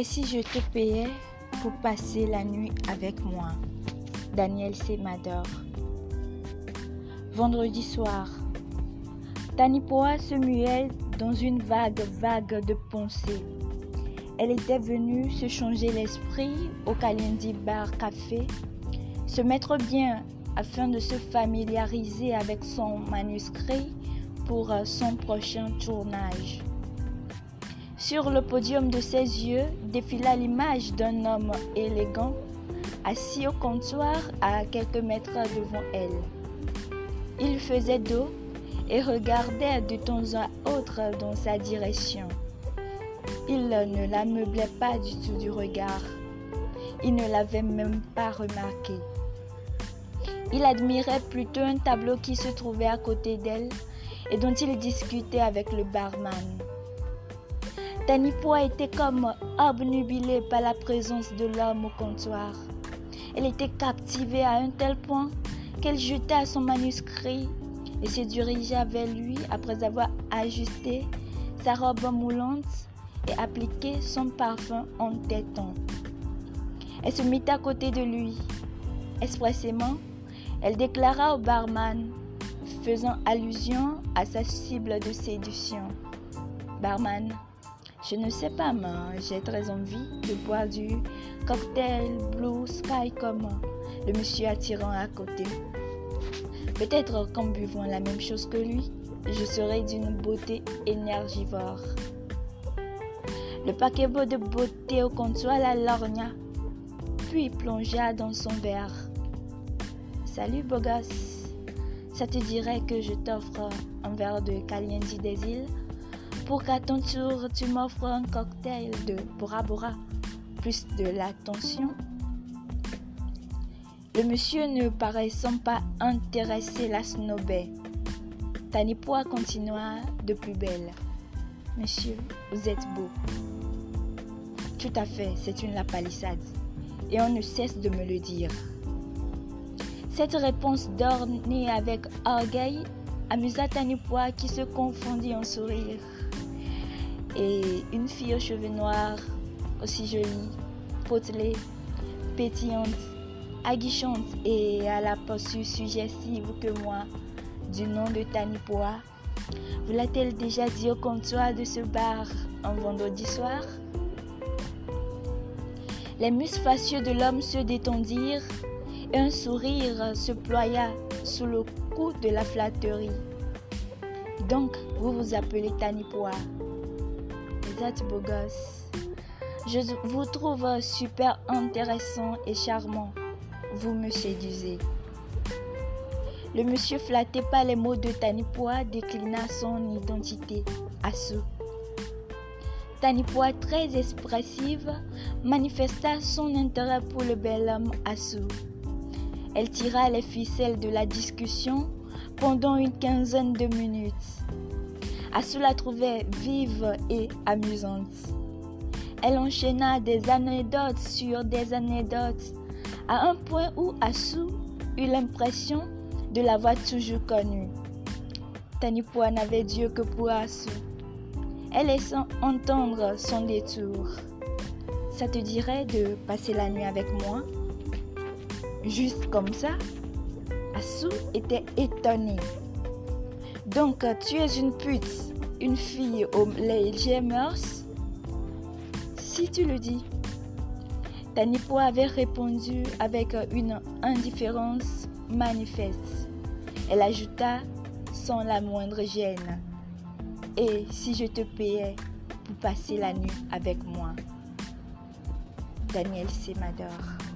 Et si je te payais pour passer la nuit avec moi? Daniel Semador. Vendredi soir, Tanipoa se muait dans une vague, vague de pensées. Elle était venue se changer l'esprit au Kalindi Bar Café, se mettre bien afin de se familiariser avec son manuscrit pour son prochain tournage. Sur le podium de ses yeux défila l'image d'un homme élégant assis au comptoir à quelques mètres devant elle. Il faisait dos et regardait de temps à autre dans sa direction. Il ne la meublait pas du tout du regard. Il ne l'avait même pas remarqué. Il admirait plutôt un tableau qui se trouvait à côté d'elle et dont il discutait avec le barman. Tanipoa était comme obnubilée par la présence de l'homme au comptoir. Elle était captivée à un tel point qu'elle jeta son manuscrit et se dirigea vers lui après avoir ajusté sa robe moulante et appliqué son parfum en entêtant. Elle se mit à côté de lui. Expressément, elle déclara au barman, faisant allusion à sa cible de séduction. Barman, je ne sais pas, mais j'ai très envie de boire du cocktail Blue Sky comme le monsieur attirant à côté. Peut-être qu'en buvant la même chose que lui, je serai d'une beauté énergivore. Le paquebot de beauté au comptoir la lorgna, puis plongea dans son verre. Salut beau ça te dirait que je t'offre un verre de Caliente des îles? Pour qu'à ton tour tu m'offres un cocktail de Bora Bora, plus de l'attention. Le monsieur ne paraissant pas intéressé la snobait. Tanipoa continua de plus belle. Monsieur, vous êtes beau. Tout à fait, c'est une lapalissade. Et on ne cesse de me le dire. Cette réponse d'ornée avec orgueil amusa Tanipoa qui se confondit en sourire et une fille aux cheveux noirs, aussi jolie, potelée, pétillante, aguichante et à la posture suggestive que moi, du nom de Tanipoa. Vous l'a-t-elle déjà dit au comptoir de ce bar un vendredi soir? Les muscles facieux de l'homme se détendirent un sourire se ploya sous le coup de la flatterie. Donc, vous vous appelez Tanipoa beau gosse. Je vous trouve super intéressant et charmant. Vous me séduisez. Le monsieur flatté par les mots de Tanipoa déclina son identité à. Tanipoa, très expressive, manifesta son intérêt pour le bel homme Assou. Elle tira les ficelles de la discussion pendant une quinzaine de minutes. Assou la trouvait vive et amusante. Elle enchaîna des anecdotes sur des anecdotes, à un point où Assou eut l'impression de l'avoir toujours connue. Tanipoa n'avait Dieu que pour Assou. Elle laissa entendre son détour. Ça te dirait de passer la nuit avec moi? Juste comme ça Assou était étonnée. Donc, tu es une pute, une fille aux légers mœurs Si tu le dis. Tanipo avait répondu avec une indifférence manifeste. Elle ajouta sans la moindre gêne. Et si je te payais pour passer la nuit avec moi Daniel Semador?